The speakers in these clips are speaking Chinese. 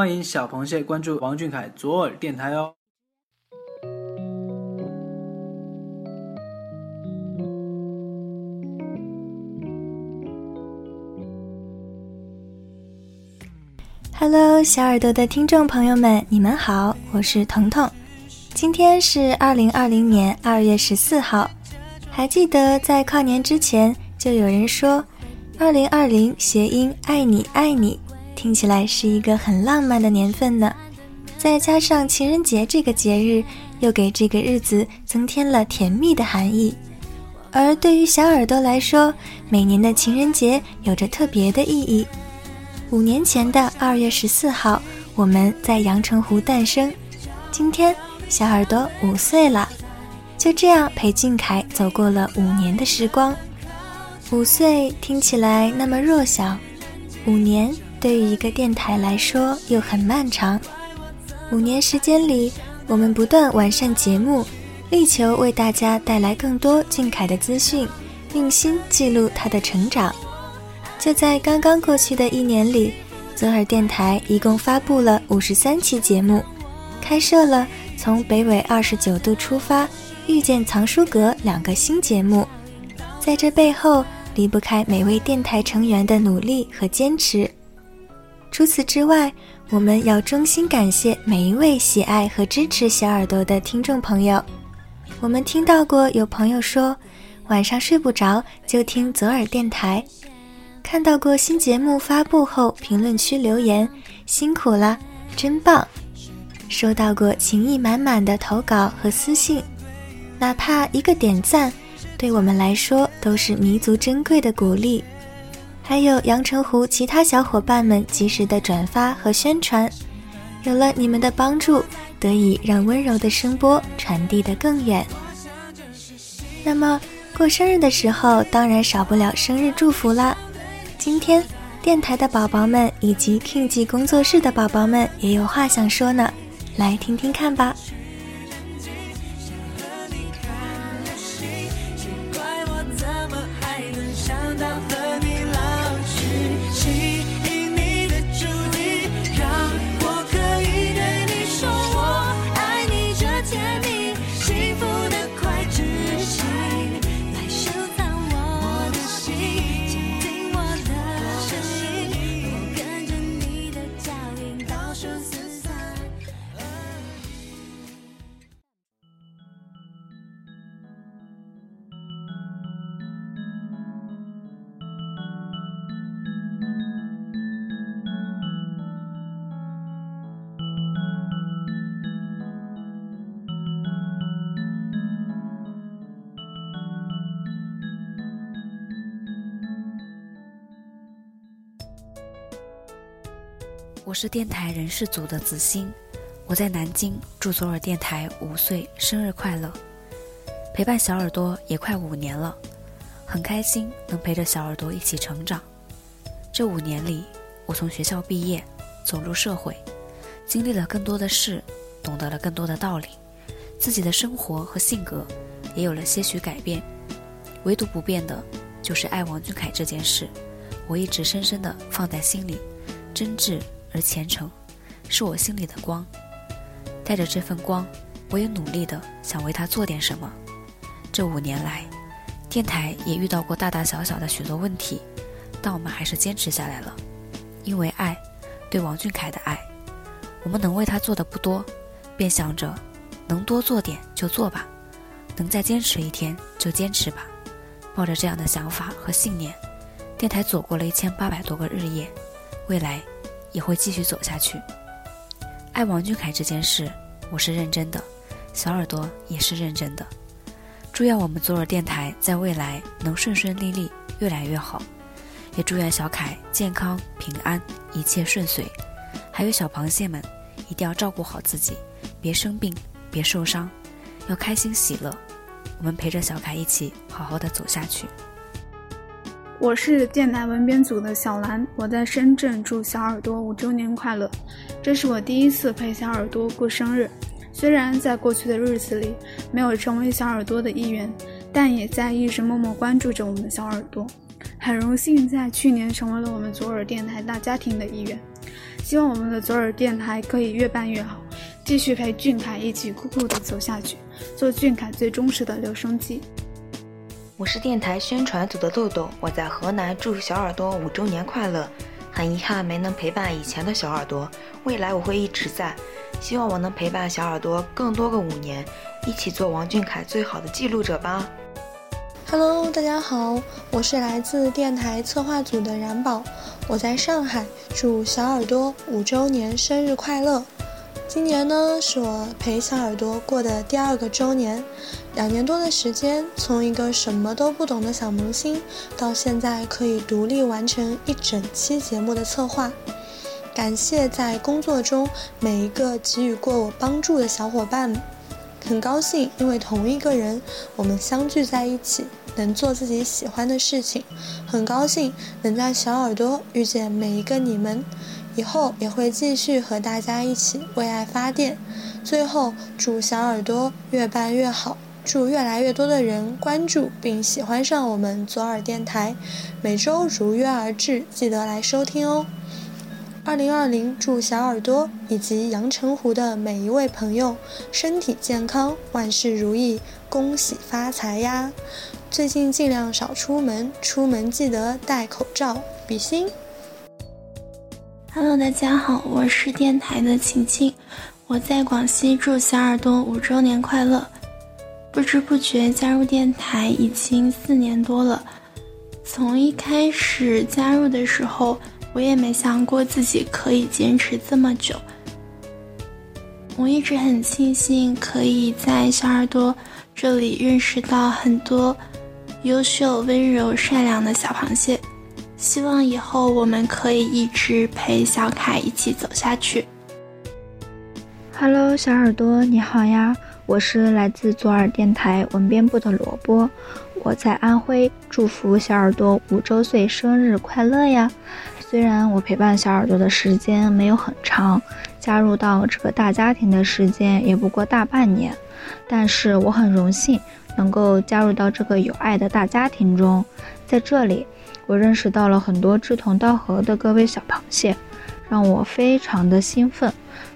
欢迎小螃蟹关注王俊凯左耳电台哦。Hello，小耳朵的听众朋友们，你们好，我是彤彤。今天是二零二零年二月十四号，还记得在跨年之前就有人说，二零二零谐音“爱你爱你”，听起来是一个很浪漫的年份呢。再加上情人节这个节日，又给这个日子增添了甜蜜的含义。而对于小耳朵来说，每年的情人节有着特别的意义。五年前的二月十四号，我们在阳澄湖诞生。今天，小耳朵五岁了，就这样陪俊凯走过了五年的时光。五岁听起来那么弱小，五年对于一个电台来说又很漫长。五年时间里，我们不断完善节目，力求为大家带来更多俊凯的资讯，用心记录他的成长。就在刚刚过去的一年里，泽尔电台一共发布了五十三期节目，开设了从北纬二十九度出发、遇见藏书阁两个新节目。在这背后，离不开每位电台成员的努力和坚持。除此之外，我们要衷心感谢每一位喜爱和支持小耳朵的听众朋友。我们听到过有朋友说，晚上睡不着就听左耳电台。看到过新节目发布后评论区留言，辛苦了，真棒！收到过情意满满的投稿和私信，哪怕一个点赞，对我们来说都是弥足珍贵的鼓励。还有阳澄湖其他小伙伴们及时的转发和宣传，有了你们的帮助，得以让温柔的声波传递得更远。那么过生日的时候，当然少不了生日祝福啦。今天，电台的宝宝们以及 King 记工作室的宝宝们也有话想说呢，来听听看吧。数字我是电台人事组的子欣，我在南京祝左耳电台五岁生日快乐，陪伴小耳朵也快五年了，很开心能陪着小耳朵一起成长。这五年里，我从学校毕业，走入社会，经历了更多的事，懂得了更多的道理，自己的生活和性格也有了些许改变，唯独不变的，就是爱王俊凯这件事，我一直深深的放在心里，真挚。而虔诚，是我心里的光。带着这份光，我也努力的想为他做点什么。这五年来，电台也遇到过大大小小的许多问题，但我们还是坚持下来了。因为爱，对王俊凯的爱，我们能为他做的不多，便想着能多做点就做吧，能再坚持一天就坚持吧。抱着这样的想法和信念，电台走过了一千八百多个日夜，未来。也会继续走下去。爱王俊凯这件事，我是认真的，小耳朵也是认真的。祝愿我们左耳电台在未来能顺顺利利，越来越好。也祝愿小凯健康平安，一切顺遂。还有小螃蟹们，一定要照顾好自己，别生病，别受伤，要开心喜乐。我们陪着小凯一起好好的走下去。我是电台文编组的小兰，我在深圳祝小耳朵五周年快乐。这是我第一次陪小耳朵过生日，虽然在过去的日子里没有成为小耳朵的一员，但也在一直默默关注着我们的小耳朵。很荣幸在去年成为了我们左耳电台大家庭的一员。希望我们的左耳电台可以越办越好，继续陪俊凯一起酷酷的走下去，做俊凯最忠实的留声机。我是电台宣传组的豆豆，我在河南，祝小耳朵五周年快乐。很遗憾没能陪伴以前的小耳朵，未来我会一直在，希望我能陪伴小耳朵更多个五年，一起做王俊凯最好的记录者吧。Hello，大家好，我是来自电台策划组的冉宝，我在上海，祝小耳朵五周年生日快乐。今年呢，是我陪小耳朵过的第二个周年，两年多的时间，从一个什么都不懂的小萌新，到现在可以独立完成一整期节目的策划。感谢在工作中每一个给予过我帮助的小伙伴们，很高兴因为同一个人，我们相聚在一起。能做自己喜欢的事情，很高兴能在小耳朵遇见每一个你们，以后也会继续和大家一起为爱发电。最后，祝小耳朵越办越好，祝越来越多的人关注并喜欢上我们左耳电台，每周如约而至，记得来收听哦。二零二零，祝小耳朵以及阳澄湖的每一位朋友身体健康，万事如意，恭喜发财呀！最近尽量少出门，出门记得戴口罩。比心。Hello，大家好，我是电台的晴晴，我在广西，祝小耳朵五周年快乐。不知不觉加入电台已经四年多了，从一开始加入的时候，我也没想过自己可以坚持这么久。我一直很庆幸可以在小耳朵这里认识到很多。优秀、温柔、善良的小螃蟹，希望以后我们可以一直陪小凯一起走下去。Hello，小耳朵，你好呀！我是来自左耳电台文编部的萝卜，我在安徽，祝福小耳朵五周岁生日快乐呀！虽然我陪伴小耳朵的时间没有很长，加入到这个大家庭的时间也不过大半年，但是我很荣幸。能够加入到这个有爱的大家庭中，在这里，我认识到了很多志同道合的各位小螃蟹，让我非常的兴奋。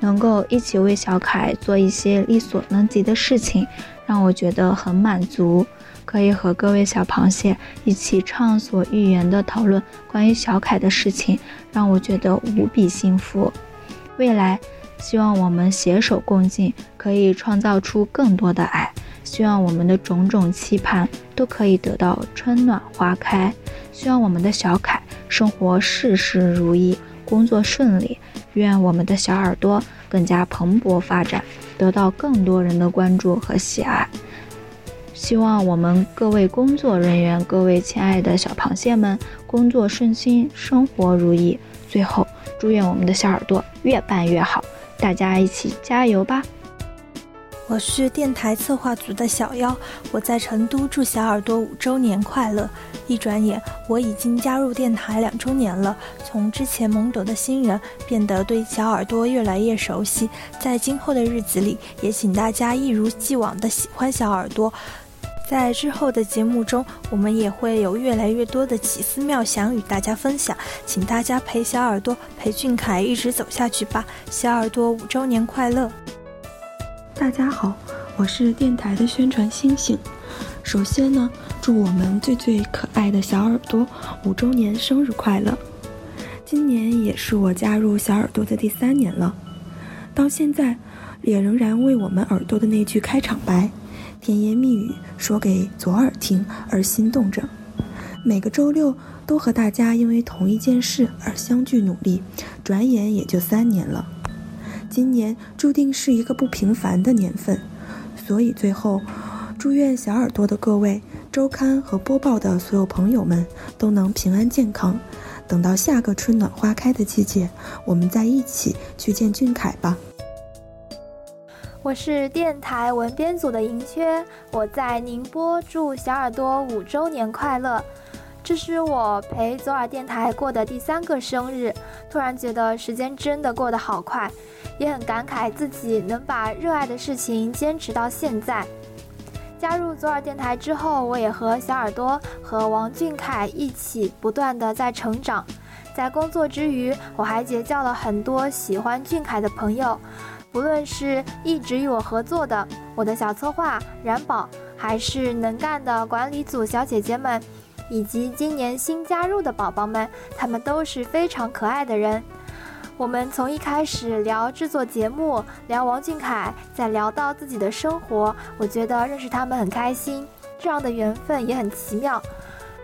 能够一起为小凯做一些力所能及的事情，让我觉得很满足。可以和各位小螃蟹一起畅所欲言的讨论关于小凯的事情，让我觉得无比幸福。未来，希望我们携手共进，可以创造出更多的爱。希望我们的种种期盼都可以得到春暖花开。希望我们的小凯生活事事如意，工作顺利。愿我们的小耳朵更加蓬勃发展，得到更多人的关注和喜爱。希望我们各位工作人员、各位亲爱的小螃蟹们工作顺心，生活如意。最后，祝愿我们的小耳朵越办越好，大家一起加油吧！我是电台策划组的小妖，我在成都，祝小耳朵五周年快乐！一转眼，我已经加入电台两周年了，从之前懵懂的新人，变得对小耳朵越来越熟悉。在今后的日子里，也请大家一如既往的喜欢小耳朵。在之后的节目中，我们也会有越来越多的奇思妙想与大家分享，请大家陪小耳朵、陪俊凯一直走下去吧！小耳朵五周年快乐！大家好，我是电台的宣传星星。首先呢，祝我们最最可爱的小耳朵五周年生日快乐！今年也是我加入小耳朵的第三年了，到现在也仍然为我们耳朵的那句开场白，甜言蜜语说给左耳听而心动着。每个周六都和大家因为同一件事而相聚努力，转眼也就三年了。今年注定是一个不平凡的年份，所以最后，祝愿小耳朵的各位周刊和播报的所有朋友们都能平安健康。等到下个春暖花开的季节，我们再一起去见俊凯吧。我是电台文编组的银缺，我在宁波，祝小耳朵五周年快乐。这是我陪左耳电台过的第三个生日，突然觉得时间真的过得好快。也很感慨自己能把热爱的事情坚持到现在。加入左耳电台之后，我也和小耳朵和王俊凯一起不断的在成长。在工作之余，我还结交了很多喜欢俊凯的朋友，不论是一直与我合作的我的小策划冉宝，还是能干的管理组小姐姐们，以及今年新加入的宝宝们，他们都是非常可爱的人。我们从一开始聊制作节目，聊王俊凯，再聊到自己的生活，我觉得认识他们很开心，这样的缘分也很奇妙。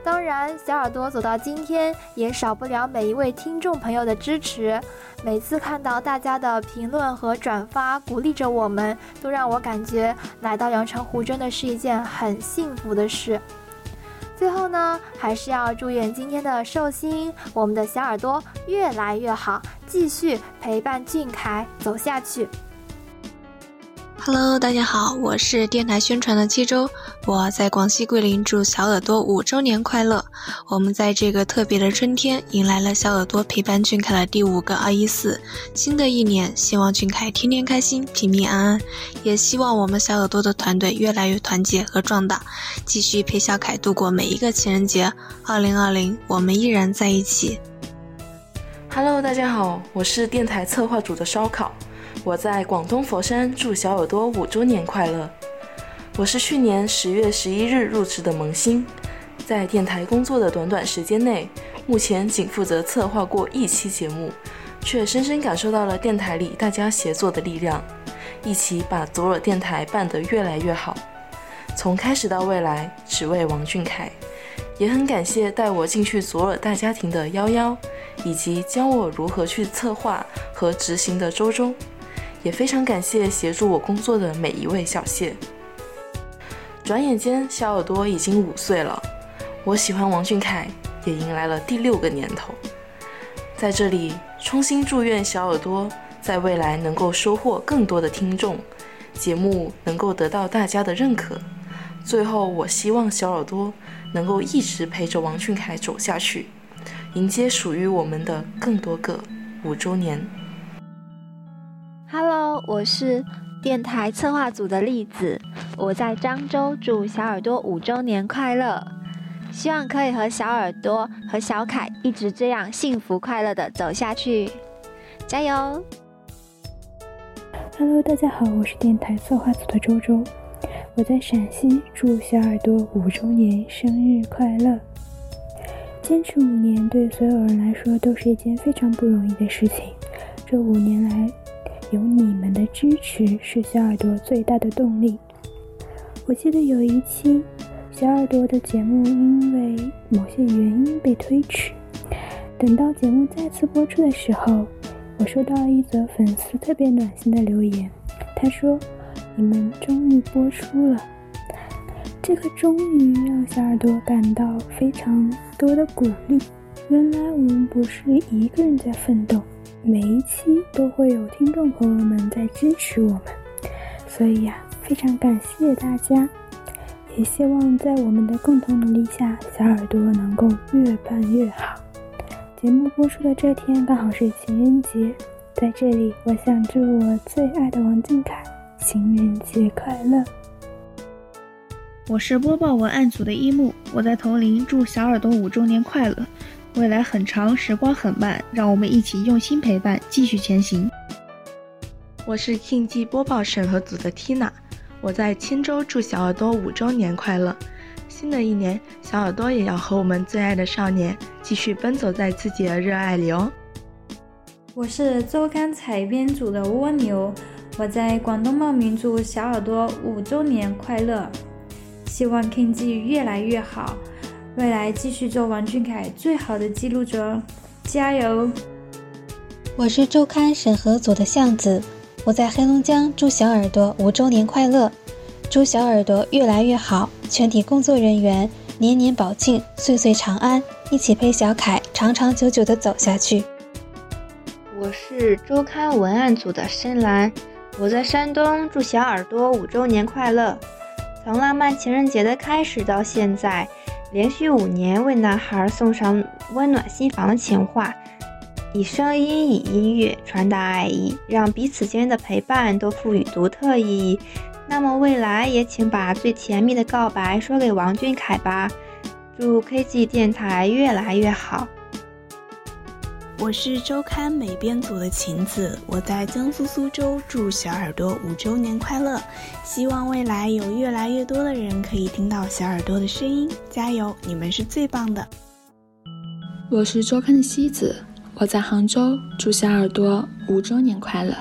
当然，小耳朵走到今天，也少不了每一位听众朋友的支持。每次看到大家的评论和转发，鼓励着我们，都让我感觉来到阳澄湖真的是一件很幸福的事。最后呢，还是要祝愿今天的寿星，我们的小耳朵越来越好，继续陪伴俊凯走下去。Hello，大家好，我是电台宣传的七周，我在广西桂林，祝小耳朵五周年快乐。我们在这个特别的春天，迎来了小耳朵陪伴俊凯的第五个二一四。新的一年，希望俊凯天天开心，平平安安，也希望我们小耳朵的团队越来越团结和壮大，继续陪小凯度过每一个情人节。二零二零，我们依然在一起。Hello，大家好，我是电台策划组的烧烤。我在广东佛山，祝小耳朵五周年快乐。我是去年十月十一日入职的萌新，在电台工作的短短时间内，目前仅负责策划过一期节目，却深深感受到了电台里大家协作的力量，一起把左耳电台办得越来越好。从开始到未来，只为王俊凯。也很感谢带我进去左耳大家庭的幺幺，以及教我如何去策划和执行的周周。也非常感谢协助我工作的每一位小谢。转眼间，小耳朵已经五岁了。我喜欢王俊凯，也迎来了第六个年头。在这里，衷心祝愿小耳朵在未来能够收获更多的听众，节目能够得到大家的认可。最后，我希望小耳朵能够一直陪着王俊凯走下去，迎接属于我们的更多个五周年。我是电台策划组的栗子，我在漳州，祝小耳朵五周年快乐，希望可以和小耳朵和小凯一直这样幸福快乐的走下去，加油！Hello，大家好，我是电台策划组的周周，我在陕西，祝小耳朵五周年生日快乐！坚持五年对所有人来说都是一件非常不容易的事情，这五年来。有你们的支持是小耳朵最大的动力。我记得有一期小耳朵的节目因为某些原因被推迟，等到节目再次播出的时候，我收到了一则粉丝特别暖心的留言，他说：“你们终于播出了。”这个终于让小耳朵感到非常多的鼓励。原来我们不是一个人在奋斗。每一期都会有听众朋友们在支持我们，所以呀，非常感谢大家，也希望在我们的共同努力下，小耳朵能够越办越好。节目播出的这天刚好是情人节，在这里，我想祝我最爱的王俊凯情人节快乐。我是播报文案组的一木，我在铜陵，祝小耳朵五周年快乐。未来很长，时光很慢，让我们一起用心陪伴，继续前行。我是庆记播报审核组的 Tina，我在钦州祝小耳朵五周年快乐。新的一年，小耳朵也要和我们最爱的少年继续奔走在自己的热爱里哦。我是周刊采编组的蜗牛，我在广东茂名祝小耳朵五周年快乐，希望 King 记越来越好。未来继续做王俊凯最好的记录者，加油！我是周刊审核组的巷子，我在黑龙江祝小耳朵五周年快乐，祝小耳朵越来越好，全体工作人员年年保庆，岁岁长安，一起陪小凯长长久久的走下去。我是周刊文案组的深蓝，我在山东祝小耳朵五周年快乐，从浪漫情人节的开始到现在。连续五年为男孩送上温暖心房的情话，以声音、以音乐传达爱意，让彼此间的陪伴都赋予独特意义。那么未来也请把最甜蜜的告白说给王俊凯吧。祝 KG 电台越来越好。我是周刊美编组的晴子，我在江苏苏州，祝小耳朵五周年快乐！希望未来有越来越多的人可以听到小耳朵的声音，加油，你们是最棒的！我是周刊的西子，我在杭州，祝小耳朵五周年快乐！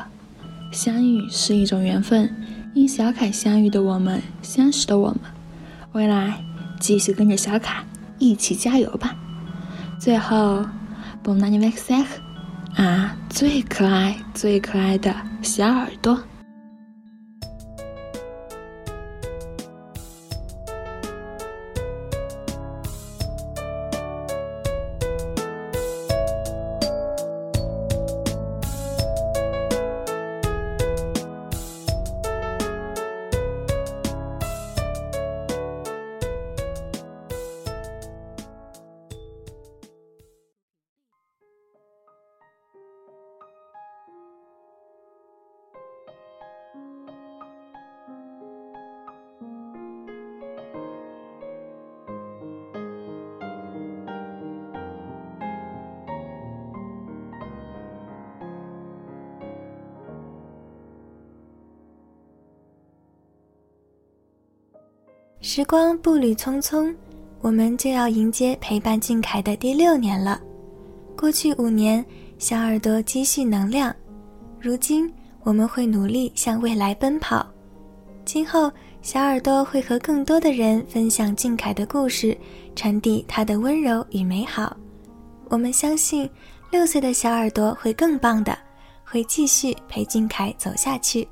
相遇是一种缘分，因小凯相遇的我们，相识的我们，未来继续跟着小凯一起加油吧！最后。Bon anniversaire 啊，最可爱、最可爱的小耳朵。时光步履匆匆，我们就要迎接陪伴静凯的第六年了。过去五年，小耳朵积蓄能量，如今我们会努力向未来奔跑。今后，小耳朵会和更多的人分享静凯的故事，传递他的温柔与美好。我们相信，六岁的小耳朵会更棒的，会继续陪静凯走下去。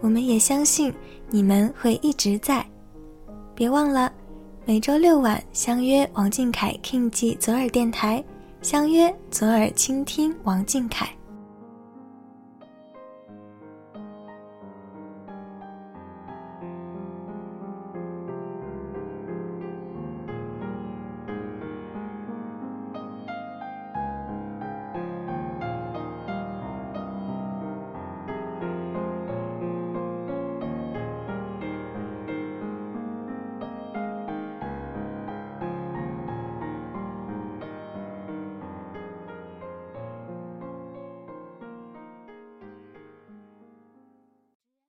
我们也相信你们会一直在。别忘了，每周六晚相约王俊凯 King 记左耳电台，相约左耳倾听王俊凯。